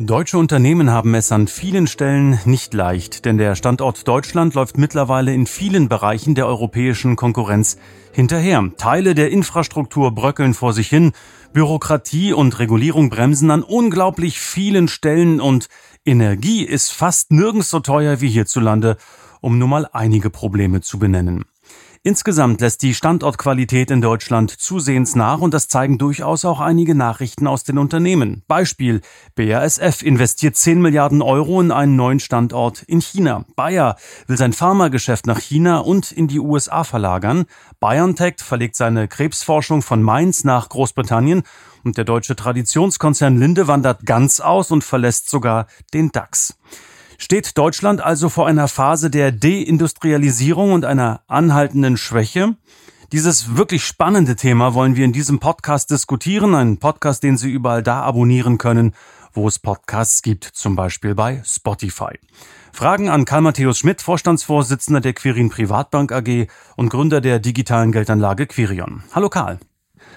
Deutsche Unternehmen haben es an vielen Stellen nicht leicht, denn der Standort Deutschland läuft mittlerweile in vielen Bereichen der europäischen Konkurrenz hinterher. Teile der Infrastruktur bröckeln vor sich hin, Bürokratie und Regulierung bremsen an unglaublich vielen Stellen und Energie ist fast nirgends so teuer wie hierzulande, um nur mal einige Probleme zu benennen. Insgesamt lässt die Standortqualität in Deutschland zusehends nach und das zeigen durchaus auch einige Nachrichten aus den Unternehmen. Beispiel BASF investiert 10 Milliarden Euro in einen neuen Standort in China. Bayer will sein Pharmageschäft nach China und in die USA verlagern. BioNTech verlegt seine Krebsforschung von Mainz nach Großbritannien und der deutsche Traditionskonzern Linde wandert ganz aus und verlässt sogar den DAX. Steht Deutschland also vor einer Phase der Deindustrialisierung und einer anhaltenden Schwäche? Dieses wirklich spannende Thema wollen wir in diesem Podcast diskutieren. Ein Podcast, den Sie überall da abonnieren können, wo es Podcasts gibt, zum Beispiel bei Spotify. Fragen an Karl Matthäus Schmidt, Vorstandsvorsitzender der Quirin Privatbank AG und Gründer der digitalen Geldanlage Quirion. Hallo Karl.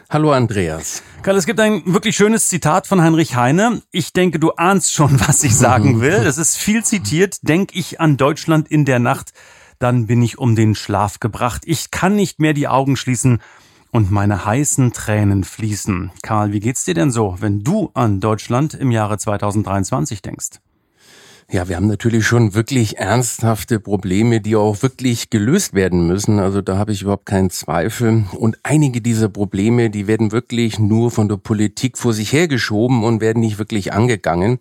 Hallo Andreas. Karl, es gibt ein wirklich schönes Zitat von Heinrich Heine. Ich denke, du ahnst schon, was ich sagen will. Es ist viel zitiert. Denk ich an Deutschland in der Nacht, dann bin ich um den Schlaf gebracht. Ich kann nicht mehr die Augen schließen und meine heißen Tränen fließen. Karl, wie geht's dir denn so, wenn du an Deutschland im Jahre 2023 denkst? Ja, wir haben natürlich schon wirklich ernsthafte Probleme, die auch wirklich gelöst werden müssen. Also da habe ich überhaupt keinen Zweifel. Und einige dieser Probleme, die werden wirklich nur von der Politik vor sich hergeschoben und werden nicht wirklich angegangen.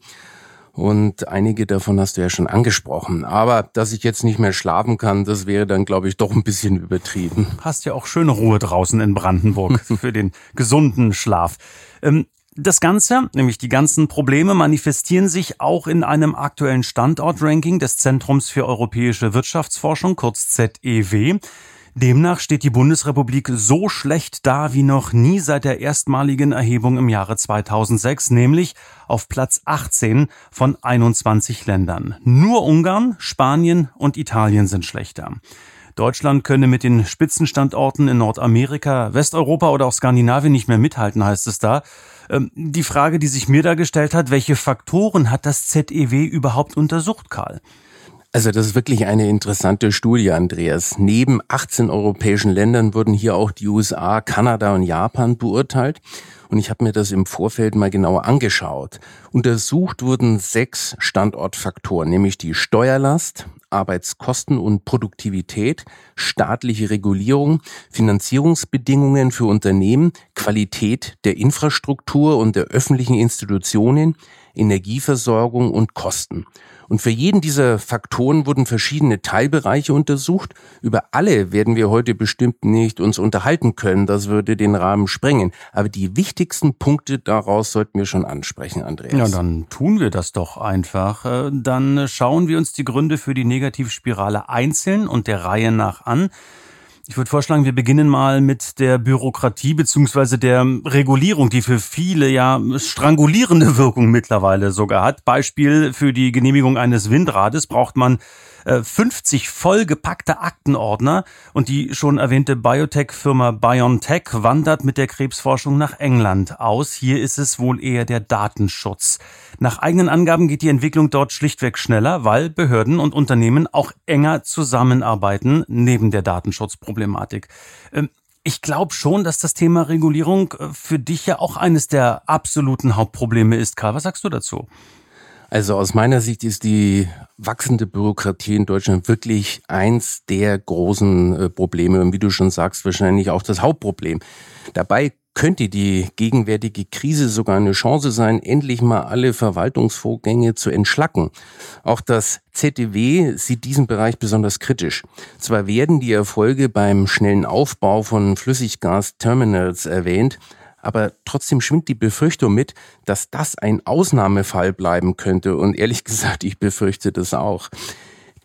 Und einige davon hast du ja schon angesprochen. Aber dass ich jetzt nicht mehr schlafen kann, das wäre dann, glaube ich, doch ein bisschen übertrieben. Hast ja auch schöne Ruhe draußen in Brandenburg für den gesunden Schlaf. Ähm, das Ganze, nämlich die ganzen Probleme, manifestieren sich auch in einem aktuellen Standortranking des Zentrums für europäische Wirtschaftsforschung, kurz ZEW. Demnach steht die Bundesrepublik so schlecht da wie noch nie seit der erstmaligen Erhebung im Jahre 2006, nämlich auf Platz 18 von 21 Ländern. Nur Ungarn, Spanien und Italien sind schlechter. Deutschland könne mit den Spitzenstandorten in Nordamerika, Westeuropa oder auch Skandinavien nicht mehr mithalten, heißt es da. Ähm, die Frage, die sich mir da gestellt hat, welche Faktoren hat das ZEW überhaupt untersucht, Karl? Also das ist wirklich eine interessante Studie, Andreas. Neben 18 europäischen Ländern wurden hier auch die USA, Kanada und Japan beurteilt. Und ich habe mir das im Vorfeld mal genauer angeschaut. Untersucht wurden sechs Standortfaktoren, nämlich die Steuerlast, Arbeitskosten und Produktivität, staatliche Regulierung, Finanzierungsbedingungen für Unternehmen, Qualität der Infrastruktur und der öffentlichen Institutionen, Energieversorgung und Kosten. Und für jeden dieser Faktoren wurden verschiedene Teilbereiche untersucht. Über alle werden wir heute bestimmt nicht uns unterhalten können. Das würde den Rahmen sprengen. Aber die wichtigsten Punkte daraus sollten wir schon ansprechen, Andreas. Ja, dann tun wir das doch einfach. Äh, dann schauen wir uns die Gründe für die Negativspirale einzeln und der Reihe nach an. Ich würde vorschlagen, wir beginnen mal mit der Bürokratie beziehungsweise der Regulierung, die für viele ja strangulierende Wirkung mittlerweile sogar hat. Beispiel für die Genehmigung eines Windrades braucht man 50 äh, vollgepackte Aktenordner und die schon erwähnte Biotech-Firma BioNTech wandert mit der Krebsforschung nach England aus. Hier ist es wohl eher der Datenschutz. Nach eigenen Angaben geht die Entwicklung dort schlichtweg schneller, weil Behörden und Unternehmen auch enger zusammenarbeiten neben der Datenschutzproblematik. Ähm, ich glaube schon, dass das Thema Regulierung äh, für dich ja auch eines der absoluten Hauptprobleme ist. Karl, was sagst du dazu? Also aus meiner Sicht ist die wachsende Bürokratie in Deutschland wirklich eins der großen äh, Probleme und wie du schon sagst, wahrscheinlich auch das Hauptproblem. Dabei könnte die gegenwärtige Krise sogar eine Chance sein, endlich mal alle Verwaltungsvorgänge zu entschlacken. Auch das ZDW sieht diesen Bereich besonders kritisch. Zwar werden die Erfolge beim schnellen Aufbau von Flüssiggasterminals erwähnt, aber trotzdem schwingt die Befürchtung mit, dass das ein Ausnahmefall bleiben könnte. Und ehrlich gesagt, ich befürchte das auch.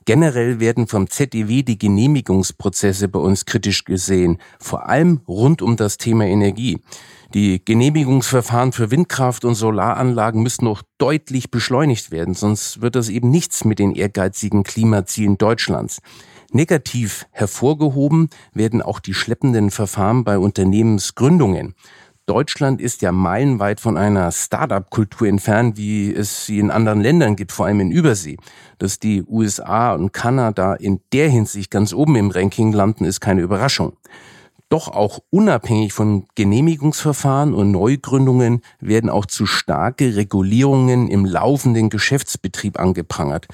Generell werden vom ZEW die Genehmigungsprozesse bei uns kritisch gesehen, vor allem rund um das Thema Energie. Die Genehmigungsverfahren für Windkraft und Solaranlagen müssen noch deutlich beschleunigt werden, sonst wird das eben nichts mit den ehrgeizigen Klimazielen Deutschlands. Negativ hervorgehoben werden auch die schleppenden Verfahren bei Unternehmensgründungen. Deutschland ist ja meilenweit von einer Start-up-Kultur entfernt, wie es sie in anderen Ländern gibt, vor allem in Übersee. Dass die USA und Kanada in der Hinsicht ganz oben im Ranking landen, ist keine Überraschung. Doch auch unabhängig von Genehmigungsverfahren und Neugründungen werden auch zu starke Regulierungen im laufenden Geschäftsbetrieb angeprangert.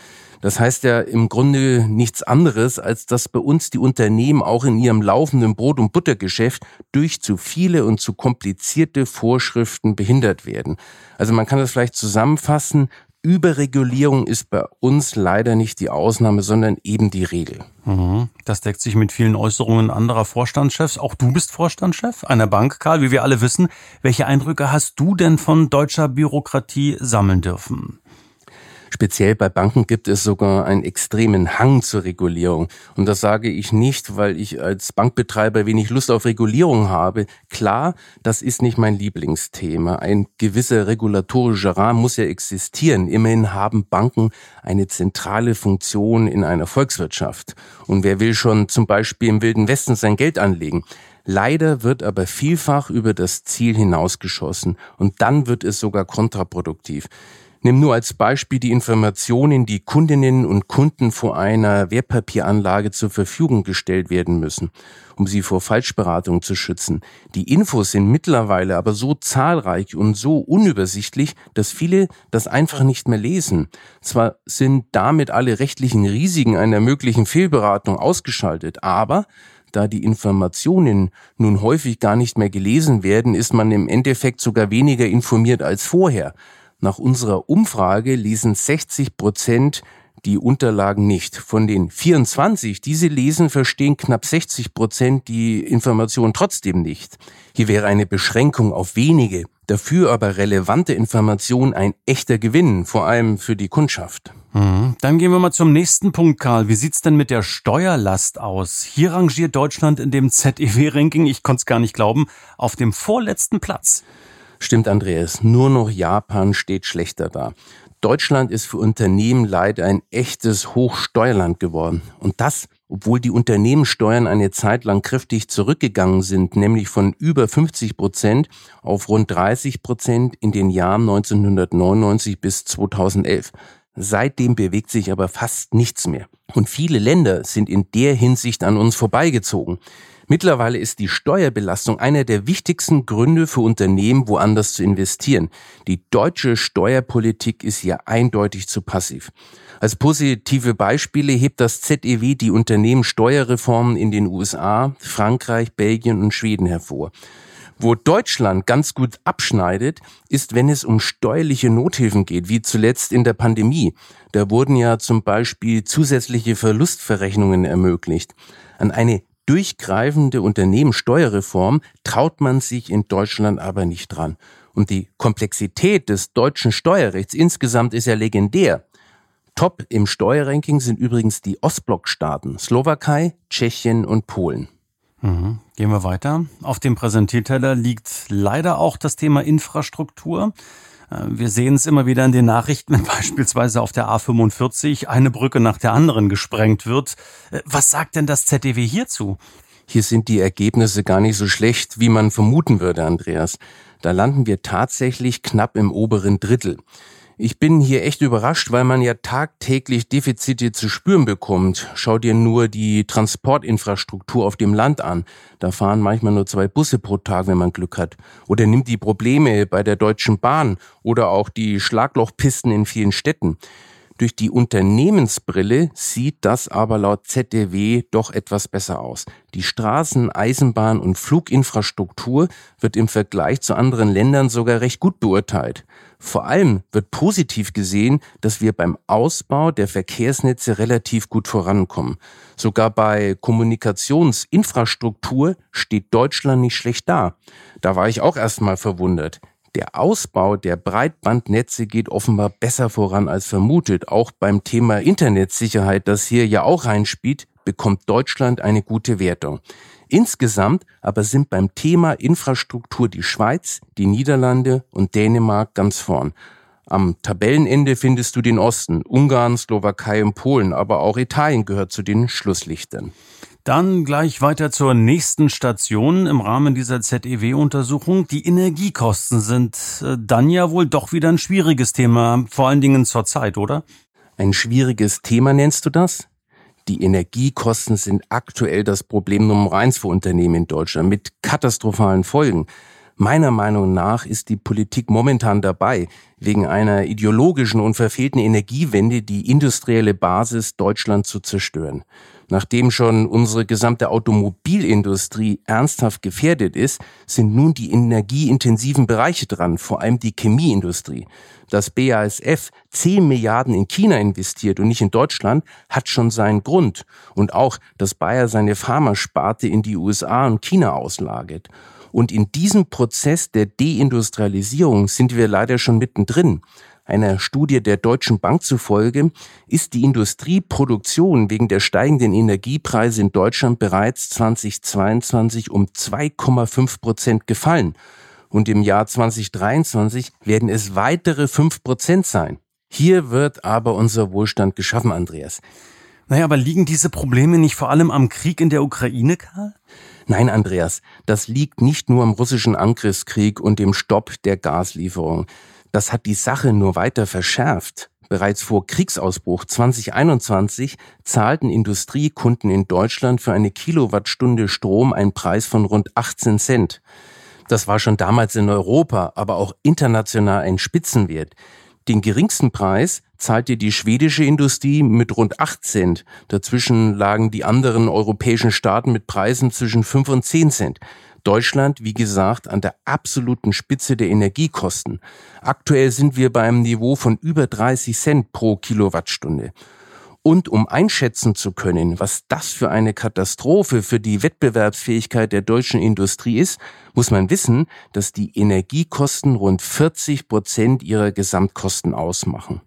Das heißt ja im Grunde nichts anderes, als dass bei uns die Unternehmen auch in ihrem laufenden Brot- und Buttergeschäft durch zu viele und zu komplizierte Vorschriften behindert werden. Also man kann das vielleicht zusammenfassen. Überregulierung ist bei uns leider nicht die Ausnahme, sondern eben die Regel. Mhm. Das deckt sich mit vielen Äußerungen anderer Vorstandschefs. Auch du bist Vorstandschef einer Bank, Karl, wie wir alle wissen. Welche Eindrücke hast du denn von deutscher Bürokratie sammeln dürfen? Speziell bei Banken gibt es sogar einen extremen Hang zur Regulierung. Und das sage ich nicht, weil ich als Bankbetreiber wenig Lust auf Regulierung habe. Klar, das ist nicht mein Lieblingsthema. Ein gewisser regulatorischer Rahmen muss ja existieren. Immerhin haben Banken eine zentrale Funktion in einer Volkswirtschaft. Und wer will schon zum Beispiel im Wilden Westen sein Geld anlegen? Leider wird aber vielfach über das Ziel hinausgeschossen und dann wird es sogar kontraproduktiv. Nimm nur als Beispiel die Informationen, die Kundinnen und Kunden vor einer Wertpapieranlage zur Verfügung gestellt werden müssen, um sie vor Falschberatung zu schützen. Die Infos sind mittlerweile aber so zahlreich und so unübersichtlich, dass viele das einfach nicht mehr lesen. Zwar sind damit alle rechtlichen Risiken einer möglichen Fehlberatung ausgeschaltet, aber da die Informationen nun häufig gar nicht mehr gelesen werden, ist man im Endeffekt sogar weniger informiert als vorher. Nach unserer Umfrage lesen 60 Prozent die Unterlagen nicht. Von den 24, die sie lesen, verstehen knapp 60 Prozent die Information trotzdem nicht. Hier wäre eine Beschränkung auf wenige, dafür aber relevante Information ein echter Gewinn, vor allem für die Kundschaft. Mhm. Dann gehen wir mal zum nächsten Punkt, Karl. Wie sieht's denn mit der Steuerlast aus? Hier rangiert Deutschland in dem ZEW-Ranking, ich konnte es gar nicht glauben, auf dem vorletzten Platz. Stimmt, Andreas. Nur noch Japan steht schlechter da. Deutschland ist für Unternehmen leider ein echtes Hochsteuerland geworden. Und das, obwohl die Unternehmenssteuern eine Zeit lang kräftig zurückgegangen sind, nämlich von über 50 Prozent auf rund 30 Prozent in den Jahren 1999 bis 2011. Seitdem bewegt sich aber fast nichts mehr. Und viele Länder sind in der Hinsicht an uns vorbeigezogen. Mittlerweile ist die Steuerbelastung einer der wichtigsten Gründe für Unternehmen, woanders zu investieren. Die deutsche Steuerpolitik ist hier eindeutig zu passiv. Als positive Beispiele hebt das ZEW die Unternehmenssteuerreformen in den USA, Frankreich, Belgien und Schweden hervor. Wo Deutschland ganz gut abschneidet, ist, wenn es um steuerliche Nothilfen geht, wie zuletzt in der Pandemie. Da wurden ja zum Beispiel zusätzliche Verlustverrechnungen ermöglicht. An eine durchgreifende Unternehmenssteuerreform traut man sich in Deutschland aber nicht dran. Und die Komplexität des deutschen Steuerrechts insgesamt ist ja legendär. Top im Steuerranking sind übrigens die Ostblockstaaten Slowakei, Tschechien und Polen. Mhm. Gehen wir weiter. Auf dem Präsentierteller liegt leider auch das Thema Infrastruktur. Äh, wir sehen es immer wieder in den Nachrichten, wenn beispielsweise auf der A45 eine Brücke nach der anderen gesprengt wird. Äh, was sagt denn das ZDW hierzu? Hier sind die Ergebnisse gar nicht so schlecht, wie man vermuten würde, Andreas. Da landen wir tatsächlich knapp im oberen Drittel. Ich bin hier echt überrascht, weil man ja tagtäglich Defizite zu spüren bekommt. Schau dir nur die Transportinfrastruktur auf dem Land an. Da fahren manchmal nur zwei Busse pro Tag, wenn man Glück hat. Oder nimm die Probleme bei der Deutschen Bahn oder auch die Schlaglochpisten in vielen Städten. Durch die Unternehmensbrille sieht das aber laut ZDW doch etwas besser aus. Die Straßen-, Eisenbahn- und Fluginfrastruktur wird im Vergleich zu anderen Ländern sogar recht gut beurteilt. Vor allem wird positiv gesehen, dass wir beim Ausbau der Verkehrsnetze relativ gut vorankommen. Sogar bei Kommunikationsinfrastruktur steht Deutschland nicht schlecht da. Da war ich auch erstmal verwundert. Der Ausbau der Breitbandnetze geht offenbar besser voran als vermutet. Auch beim Thema Internetsicherheit, das hier ja auch reinspielt, bekommt Deutschland eine gute Wertung. Insgesamt aber sind beim Thema Infrastruktur die Schweiz, die Niederlande und Dänemark ganz vorn. Am Tabellenende findest du den Osten, Ungarn, Slowakei und Polen, aber auch Italien gehört zu den Schlusslichtern. Dann gleich weiter zur nächsten Station im Rahmen dieser ZEW-Untersuchung. Die Energiekosten sind äh, dann ja wohl doch wieder ein schwieriges Thema, vor allen Dingen zur Zeit, oder? Ein schwieriges Thema nennst du das? Die Energiekosten sind aktuell das Problem Nummer eins für Unternehmen in Deutschland mit katastrophalen Folgen. Meiner Meinung nach ist die Politik momentan dabei, wegen einer ideologischen und verfehlten Energiewende die industrielle Basis Deutschlands zu zerstören. Nachdem schon unsere gesamte Automobilindustrie ernsthaft gefährdet ist, sind nun die energieintensiven Bereiche dran, vor allem die Chemieindustrie. Dass BASF 10 Milliarden in China investiert und nicht in Deutschland, hat schon seinen Grund. Und auch, dass Bayer seine Pharmasparte in die USA und China auslagert. Und in diesem Prozess der Deindustrialisierung sind wir leider schon mittendrin. Einer Studie der Deutschen Bank zufolge ist die Industrieproduktion wegen der steigenden Energiepreise in Deutschland bereits 2022 um 2,5 Prozent gefallen. Und im Jahr 2023 werden es weitere 5 Prozent sein. Hier wird aber unser Wohlstand geschaffen, Andreas. Naja, aber liegen diese Probleme nicht vor allem am Krieg in der Ukraine, Karl? Nein, Andreas, das liegt nicht nur am russischen Angriffskrieg und dem Stopp der Gaslieferung. Das hat die Sache nur weiter verschärft. Bereits vor Kriegsausbruch 2021 zahlten Industriekunden in Deutschland für eine Kilowattstunde Strom einen Preis von rund 18 Cent. Das war schon damals in Europa, aber auch international ein Spitzenwert. Den geringsten Preis zahlte die schwedische Industrie mit rund 8 Cent. Dazwischen lagen die anderen europäischen Staaten mit Preisen zwischen 5 und 10 Cent. Deutschland, wie gesagt, an der absoluten Spitze der Energiekosten. Aktuell sind wir bei einem Niveau von über 30 Cent pro Kilowattstunde. Und um einschätzen zu können, was das für eine Katastrophe für die Wettbewerbsfähigkeit der deutschen Industrie ist, muss man wissen, dass die Energiekosten rund 40 Prozent ihrer Gesamtkosten ausmachen.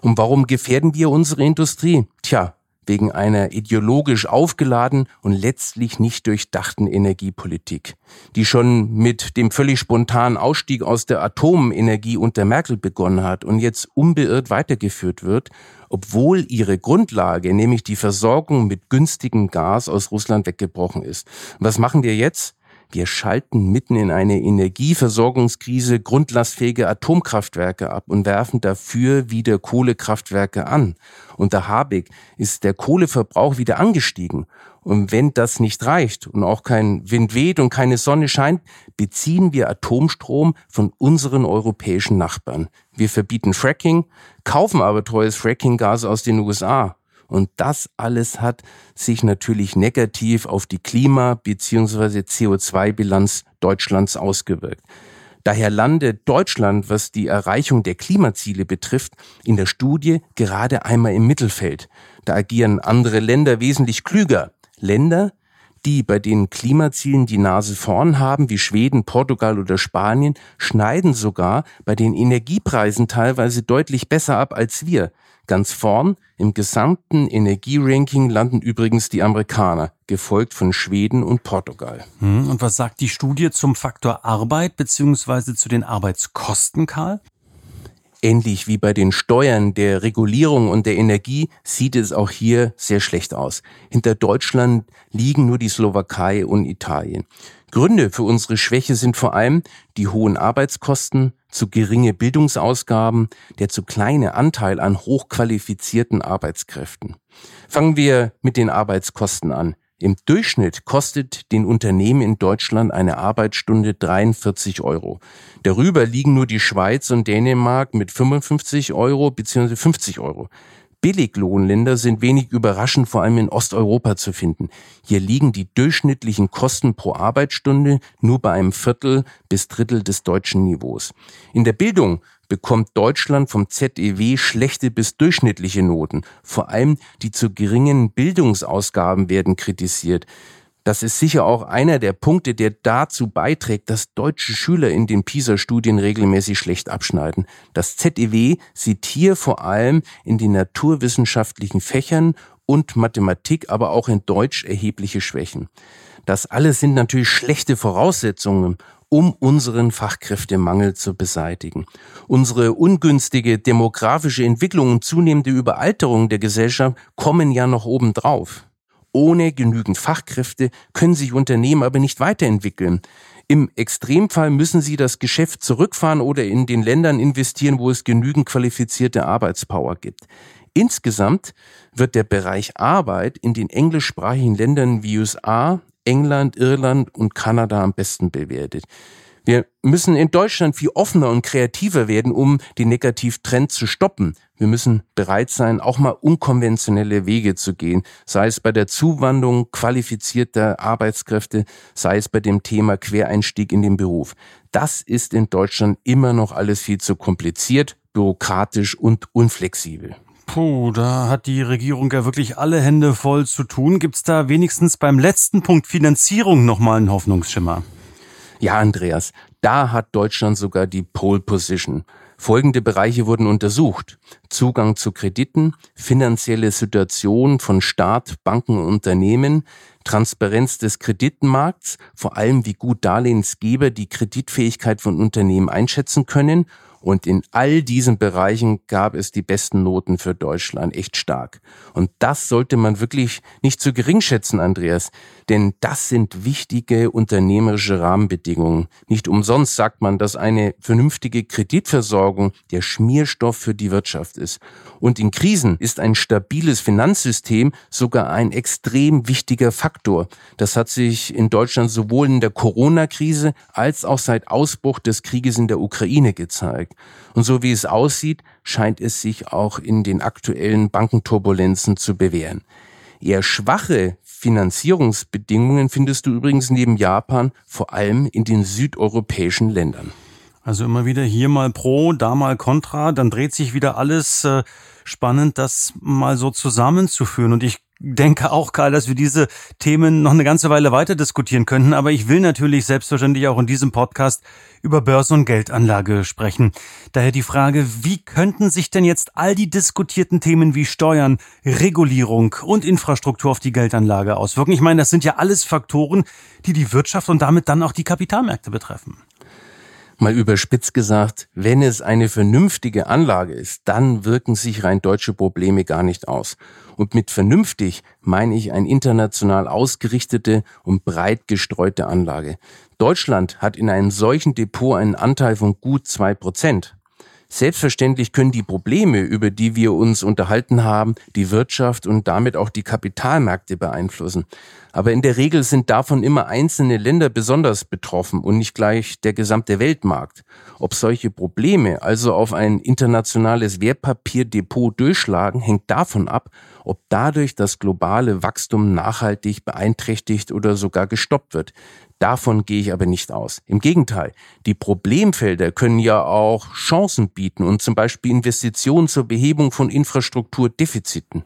Und warum gefährden wir unsere Industrie? Tja, wegen einer ideologisch aufgeladen und letztlich nicht durchdachten Energiepolitik, die schon mit dem völlig spontanen Ausstieg aus der Atomenergie unter Merkel begonnen hat und jetzt unbeirrt weitergeführt wird, obwohl ihre Grundlage, nämlich die Versorgung mit günstigem Gas aus Russland weggebrochen ist. Was machen wir jetzt? Wir schalten mitten in eine Energieversorgungskrise grundlastfähige Atomkraftwerke ab und werfen dafür wieder Kohlekraftwerke an. Unter Habeck ist der Kohleverbrauch wieder angestiegen. Und wenn das nicht reicht und auch kein Wind weht und keine Sonne scheint, beziehen wir Atomstrom von unseren europäischen Nachbarn. Wir verbieten Fracking, kaufen aber teures Frackinggas aus den USA. Und das alles hat sich natürlich negativ auf die Klima- bzw. CO2-Bilanz Deutschlands ausgewirkt. Daher landet Deutschland, was die Erreichung der Klimaziele betrifft, in der Studie gerade einmal im Mittelfeld. Da agieren andere Länder wesentlich klüger. Länder, die bei den Klimazielen die Nase vorn haben, wie Schweden, Portugal oder Spanien, schneiden sogar bei den Energiepreisen teilweise deutlich besser ab als wir. Ganz vorn im gesamten Energieranking landen übrigens die Amerikaner, gefolgt von Schweden und Portugal. Hm, und was sagt die Studie zum Faktor Arbeit bzw. zu den Arbeitskosten, Karl? Ähnlich wie bei den Steuern, der Regulierung und der Energie sieht es auch hier sehr schlecht aus. Hinter Deutschland liegen nur die Slowakei und Italien. Gründe für unsere Schwäche sind vor allem die hohen Arbeitskosten, zu geringe Bildungsausgaben, der zu kleine Anteil an hochqualifizierten Arbeitskräften. Fangen wir mit den Arbeitskosten an. Im Durchschnitt kostet den Unternehmen in Deutschland eine Arbeitsstunde 43 Euro. Darüber liegen nur die Schweiz und Dänemark mit 55 Euro bzw. 50 Euro. Billiglohnländer sind wenig überraschend vor allem in Osteuropa zu finden. Hier liegen die durchschnittlichen Kosten pro Arbeitsstunde nur bei einem Viertel bis Drittel des deutschen Niveaus. In der Bildung bekommt Deutschland vom ZEW schlechte bis durchschnittliche Noten. Vor allem die zu geringen Bildungsausgaben werden kritisiert. Das ist sicher auch einer der Punkte, der dazu beiträgt, dass deutsche Schüler in den PISA-Studien regelmäßig schlecht abschneiden. Das ZEW sieht hier vor allem in den naturwissenschaftlichen Fächern und Mathematik, aber auch in Deutsch erhebliche Schwächen. Das alles sind natürlich schlechte Voraussetzungen, um unseren Fachkräftemangel zu beseitigen. Unsere ungünstige demografische Entwicklung und zunehmende Überalterung der Gesellschaft kommen ja noch obendrauf. Ohne genügend Fachkräfte können sich Unternehmen aber nicht weiterentwickeln. Im Extremfall müssen sie das Geschäft zurückfahren oder in den Ländern investieren, wo es genügend qualifizierte Arbeitspower gibt. Insgesamt wird der Bereich Arbeit in den englischsprachigen Ländern wie USA, England, Irland und Kanada am besten bewertet. Wir müssen in Deutschland viel offener und kreativer werden, um den Negativtrend zu stoppen. Wir müssen bereit sein, auch mal unkonventionelle Wege zu gehen, sei es bei der Zuwanderung qualifizierter Arbeitskräfte, sei es bei dem Thema Quereinstieg in den Beruf. Das ist in Deutschland immer noch alles viel zu kompliziert, bürokratisch und unflexibel. Puh, da hat die Regierung ja wirklich alle Hände voll zu tun. Gibt's da wenigstens beim letzten Punkt Finanzierung nochmal einen Hoffnungsschimmer? Ja, Andreas, da hat Deutschland sogar die Pole Position. Folgende Bereiche wurden untersucht. Zugang zu Krediten, finanzielle Situation von Staat, Banken und Unternehmen, Transparenz des Kreditmarkts, vor allem wie gut Darlehensgeber die Kreditfähigkeit von Unternehmen einschätzen können und in all diesen Bereichen gab es die besten Noten für Deutschland, echt stark. Und das sollte man wirklich nicht zu gering schätzen, Andreas, denn das sind wichtige unternehmerische Rahmenbedingungen. Nicht umsonst sagt man, dass eine vernünftige Kreditversorgung der Schmierstoff für die Wirtschaft ist. Und in Krisen ist ein stabiles Finanzsystem sogar ein extrem wichtiger Faktor. Das hat sich in Deutschland sowohl in der Corona-Krise als auch seit Ausbruch des Krieges in der Ukraine gezeigt. Und so wie es aussieht, scheint es sich auch in den aktuellen Bankenturbulenzen zu bewähren. Eher schwache Finanzierungsbedingungen findest du übrigens neben Japan vor allem in den südeuropäischen Ländern. Also immer wieder hier mal pro, da mal contra, dann dreht sich wieder alles äh, spannend, das mal so zusammenzuführen. Und ich denke auch, Karl, dass wir diese Themen noch eine ganze Weile weiter diskutieren könnten. Aber ich will natürlich selbstverständlich auch in diesem Podcast über Börse- und Geldanlage sprechen. Daher die Frage, wie könnten sich denn jetzt all die diskutierten Themen wie Steuern, Regulierung und Infrastruktur auf die Geldanlage auswirken? Ich meine, das sind ja alles Faktoren, die die Wirtschaft und damit dann auch die Kapitalmärkte betreffen. Mal überspitzt gesagt, wenn es eine vernünftige Anlage ist, dann wirken sich rein deutsche Probleme gar nicht aus. Und mit vernünftig meine ich eine international ausgerichtete und breit gestreute Anlage. Deutschland hat in einem solchen Depot einen Anteil von gut zwei Prozent. Selbstverständlich können die Probleme, über die wir uns unterhalten haben, die Wirtschaft und damit auch die Kapitalmärkte beeinflussen. Aber in der Regel sind davon immer einzelne Länder besonders betroffen und nicht gleich der gesamte Weltmarkt. Ob solche Probleme also auf ein internationales Wertpapierdepot durchschlagen, hängt davon ab, ob dadurch das globale Wachstum nachhaltig beeinträchtigt oder sogar gestoppt wird. Davon gehe ich aber nicht aus. Im Gegenteil, die Problemfelder können ja auch Chancen bieten und zum Beispiel Investitionen zur Behebung von Infrastrukturdefiziten.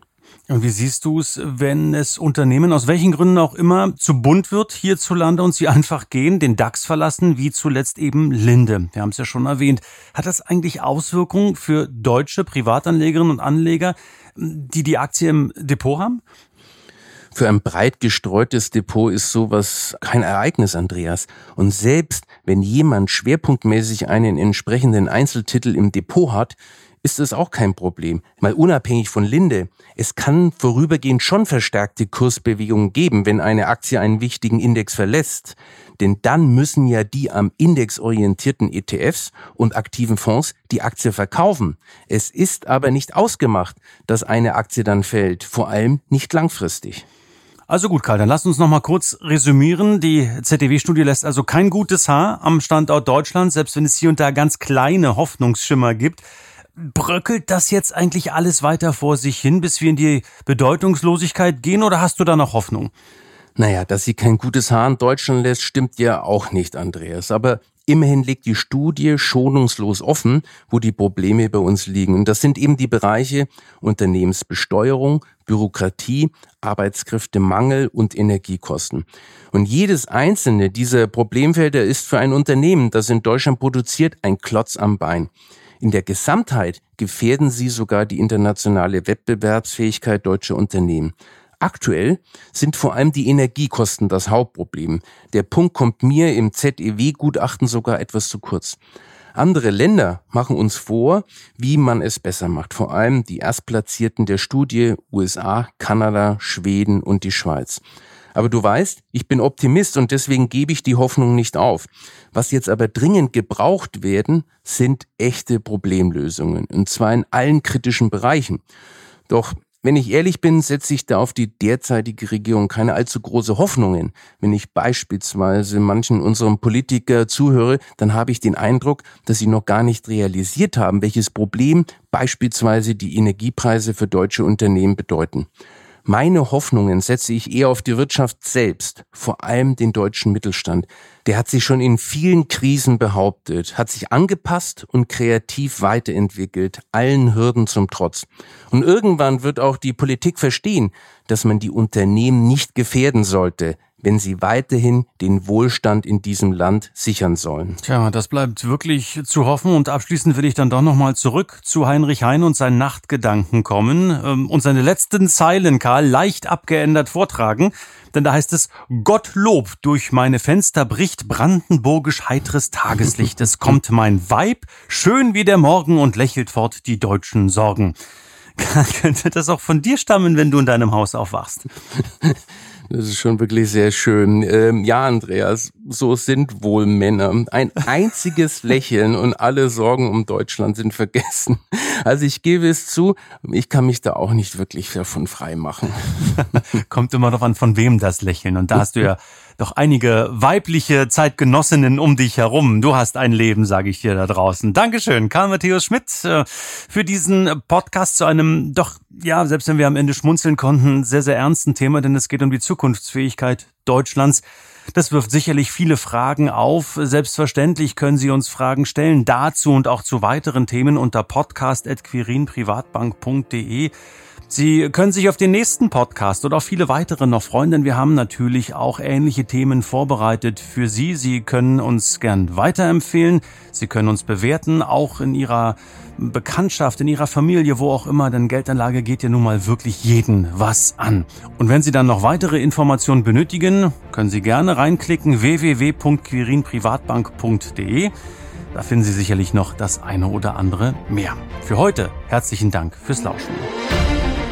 Und wie siehst du es, wenn es Unternehmen aus welchen Gründen auch immer zu bunt wird hierzulande und sie einfach gehen, den DAX verlassen, wie zuletzt eben Linde? Wir haben es ja schon erwähnt. Hat das eigentlich Auswirkungen für deutsche Privatanlegerinnen und Anleger, die die Aktie im Depot haben? Für ein breit gestreutes Depot ist sowas kein Ereignis, Andreas. Und selbst wenn jemand schwerpunktmäßig einen entsprechenden Einzeltitel im Depot hat, ist es auch kein Problem. Mal unabhängig von Linde. Es kann vorübergehend schon verstärkte Kursbewegungen geben, wenn eine Aktie einen wichtigen Index verlässt. Denn dann müssen ja die am Index orientierten ETFs und aktiven Fonds die Aktie verkaufen. Es ist aber nicht ausgemacht, dass eine Aktie dann fällt, vor allem nicht langfristig. Also gut, Karl, dann lass uns noch mal kurz resümieren. Die ZDW-Studie lässt also kein gutes Haar am Standort Deutschland, selbst wenn es hier und da ganz kleine Hoffnungsschimmer gibt. Bröckelt das jetzt eigentlich alles weiter vor sich hin, bis wir in die Bedeutungslosigkeit gehen, oder hast du da noch Hoffnung? Naja, dass sie kein gutes Haar in Deutschland lässt, stimmt ja auch nicht, Andreas. Aber Immerhin legt die Studie schonungslos offen, wo die Probleme bei uns liegen. Und das sind eben die Bereiche Unternehmensbesteuerung, Bürokratie, Arbeitskräftemangel und Energiekosten. Und jedes einzelne dieser Problemfelder ist für ein Unternehmen, das in Deutschland produziert, ein Klotz am Bein. In der Gesamtheit gefährden sie sogar die internationale Wettbewerbsfähigkeit deutscher Unternehmen. Aktuell sind vor allem die Energiekosten das Hauptproblem. Der Punkt kommt mir im ZEW-Gutachten sogar etwas zu kurz. Andere Länder machen uns vor, wie man es besser macht. Vor allem die Erstplatzierten der Studie USA, Kanada, Schweden und die Schweiz. Aber du weißt, ich bin Optimist und deswegen gebe ich die Hoffnung nicht auf. Was jetzt aber dringend gebraucht werden, sind echte Problemlösungen. Und zwar in allen kritischen Bereichen. Doch wenn ich ehrlich bin, setze ich da auf die derzeitige Regierung keine allzu große Hoffnungen. Wenn ich beispielsweise manchen unserem Politiker zuhöre, dann habe ich den Eindruck, dass sie noch gar nicht realisiert haben, welches Problem beispielsweise die Energiepreise für deutsche Unternehmen bedeuten. Meine Hoffnungen setze ich eher auf die Wirtschaft selbst, vor allem den deutschen Mittelstand. Der hat sich schon in vielen Krisen behauptet, hat sich angepasst und kreativ weiterentwickelt, allen Hürden zum Trotz. Und irgendwann wird auch die Politik verstehen, dass man die Unternehmen nicht gefährden sollte, wenn sie weiterhin den Wohlstand in diesem Land sichern sollen. Tja, das bleibt wirklich zu hoffen. Und abschließend will ich dann doch nochmal zurück zu Heinrich Hein und seinen Nachtgedanken kommen ähm, und seine letzten Zeilen, Karl, leicht abgeändert vortragen. Denn da heißt es, Gottlob, durch meine Fenster bricht brandenburgisch heitres Tageslicht. Es kommt mein Weib, schön wie der Morgen und lächelt fort die deutschen Sorgen. Könnte das auch von dir stammen, wenn du in deinem Haus aufwachst? Das ist schon wirklich sehr schön. Ähm, ja, Andreas, so sind wohl Männer. Ein einziges Lächeln und alle Sorgen um Deutschland sind vergessen. Also ich gebe es zu, ich kann mich da auch nicht wirklich davon frei machen. Kommt immer darauf an, von wem das Lächeln. Und da hast du ja doch einige weibliche Zeitgenossinnen um dich herum. Du hast ein Leben, sage ich dir da draußen. Dankeschön, Karl Matthäus Schmidt, äh, für diesen Podcast zu einem doch, ja, selbst wenn wir am Ende schmunzeln konnten, sehr, sehr ernsten Thema, denn es geht um die Zukunftsfähigkeit Deutschlands. Das wirft sicherlich viele Fragen auf. Selbstverständlich können Sie uns Fragen stellen dazu und auch zu weiteren Themen unter podcast.quirinprivatbank.de. Sie können sich auf den nächsten Podcast oder auf viele weitere noch freuen, denn wir haben natürlich auch ähnliche Themen vorbereitet für Sie. Sie können uns gern weiterempfehlen. Sie können uns bewerten, auch in Ihrer Bekanntschaft, in Ihrer Familie, wo auch immer, denn Geldanlage geht ja nun mal wirklich jeden was an. Und wenn Sie dann noch weitere Informationen benötigen, können Sie gerne reinklicken www.quirinprivatbank.de. Da finden Sie sicherlich noch das eine oder andere mehr. Für heute herzlichen Dank fürs Lauschen.